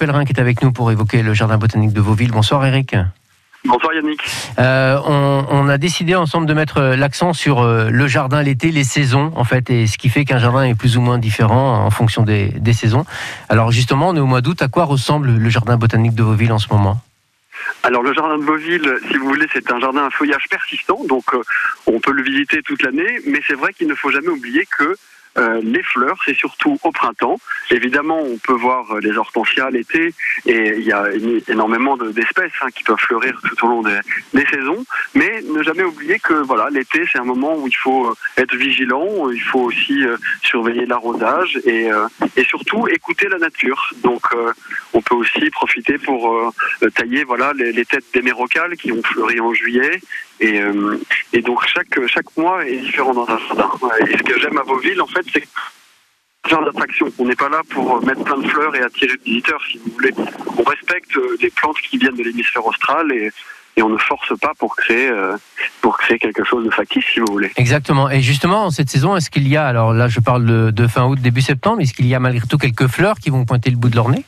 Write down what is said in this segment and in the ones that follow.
Pellerin qui est avec nous pour évoquer le jardin botanique de Vauville. Bonsoir Eric. Bonsoir Yannick. Euh, on, a décidé ensemble de mettre l'accent sur euh, le jardin l'été, les saisons en fait, et ce qui fait qu'un jardin est plus ou moins différent en fonction des, saisons. Alors justement, on est au mois d'août. À quoi ressemble le jardin botanique de Vauville en ce moment? Alors le jardin de Vauville, si vous voulez, c'est un jardin à feuillage persistant, donc euh, on peut le visiter toute l'année, mais c'est vrai qu'il ne faut jamais oublier que euh, les fleurs, c'est surtout au printemps. Évidemment, on peut voir euh, les hortensias l'été et il y a énormément d'espèces hein, qui peuvent fleurir tout au long des, saisons. Mais ne jamais oublier que voilà, l'été, c'est un moment où il faut euh, être vigilant, il faut aussi surveiller l'arrosage et, et surtout écouter la nature. Donc, on peut aussi profiter pour tailler voilà les, têtes d'émérocales qui ont fleuri en juillet et, et donc chaque chaque mois est différent dans un jardin. Et ce que j'aime à Beauville, en fait, c'est genre d'attraction. On n'est pas là pour mettre plein de fleurs et attirer des visiteurs, si vous voulez. On respecte euh, les plantes qui viennent de l'hémisphère austral et, on ne force pas pour créer, euh, pour créer quelque chose de factice, si vous voulez. Exactement. Et justement, cette saison, est-ce qu'il y a, alors là je parle de, de fin août, début septembre, est-ce qu'il y a malgré tout quelques fleurs qui vont pointer le bout de leur nez?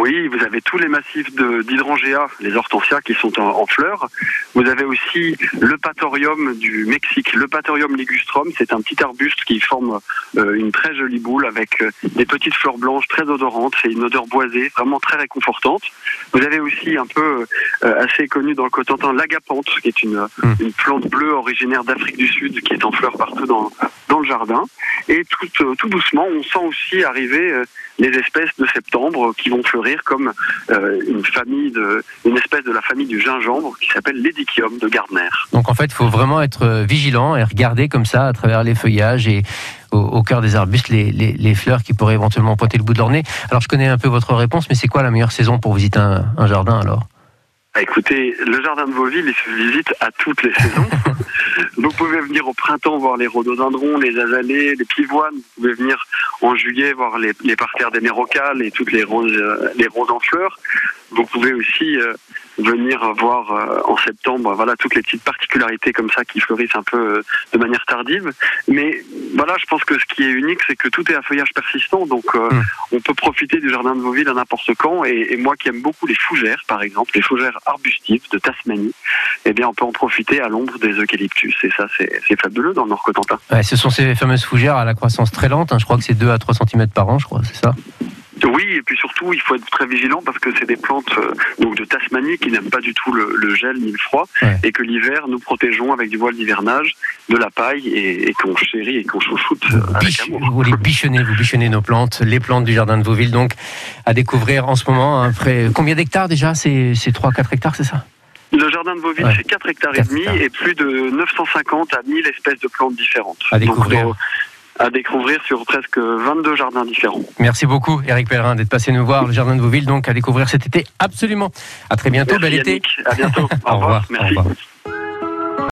Oui, vous avez tous les massifs d'hydrangea, les hortensias qui sont en, fleurs. Vous avez aussi le pathorium du Mexique, le pathorium ligustrum. C'est un petit arbuste qui forme euh, une très jolie boule avec euh, des petites fleurs blanches très odorantes. C'est une odeur boisée, vraiment très réconfortante. Vous avez aussi un peu euh, assez connu dans le Cotentin l'agapante, qui est une, hmm. une plante bleue originaire d'Afrique du Sud qui est en fleurs partout dans, dans le jardin. Et tout, tout doucement, on sent aussi arriver les espèces de septembre qui vont fleurir comme euh, une famille de, une espèce de la famille du gingembre qui s'appelle l'édichium de Gardner. Donc en fait, il faut vraiment être euh, vigilant et regarder comme ça à travers les feuillages et au, cœur des arbustes les, les, fleurs qui pourraient éventuellement pointer le bout de leur nez. Alors je connais un peu votre réponse, mais c'est quoi la meilleure saison pour visiter un jardin alors? Bah, écoutez, le jardin de Vauville, il se visite à toutes les saisons. vous pouvez venir au printemps voir les rhododendrons, les azalées, les pivoines. Vous pouvez venir en juillet voir les, les parterres des mérocales et toutes les roses, euh, les roses en fleurs. Vous pouvez aussi euh, venir voir euh, en septembre voilà toutes les petites particularités comme ça qui fleurissent un peu de manière tardive. Mais voilà, je pense que ce qui est unique, c'est que tout est à feuillage persistant, donc hmm. on peut profiter du jardin de Vauville à n'importe quand. Et, et, moi qui aime beaucoup les fougères, par exemple, les fougères arbustives de Tasmanie, eh bien on peut en profiter à l'ombre des eucalyptus. Et ça, c'est fabuleux dans le Nord-Cotentin. Ouais, ce sont ces fameuses fougères à la croissance très lente. Hein. je crois que c'est 2 à 3 cm par an, je crois, c'est ça? Oui, et puis surtout, il faut être très vigilant parce que c'est des plantes euh, donc de Tasmanie qui n'aiment pas du tout le, gel ni le froid, et que l'hiver, nous protégeons avec du voile d'hivernage, de la paille, et, qu'on chérit et qu'on chouchoute euh, avec amour. Vous les bichonnez, vous bichonnez nos plantes, les plantes du jardin de Vauville, donc à découvrir en ce moment. Après, combien d'hectares déjà C'est 3-4 hectares, c'est ça? Jardin de Vauville, c'est 4 hectares et demi et plus de 950 à 1000 espèces de plantes différentes. À découvrir à découvrir sur presque 22 jardins différents. Merci beaucoup, Eric Pellerin, d'être passé nous voir, le jardin de Vauville, donc à découvrir cet été absolument. À très bientôt, bel été. À bientôt. Au, revoir. Merci.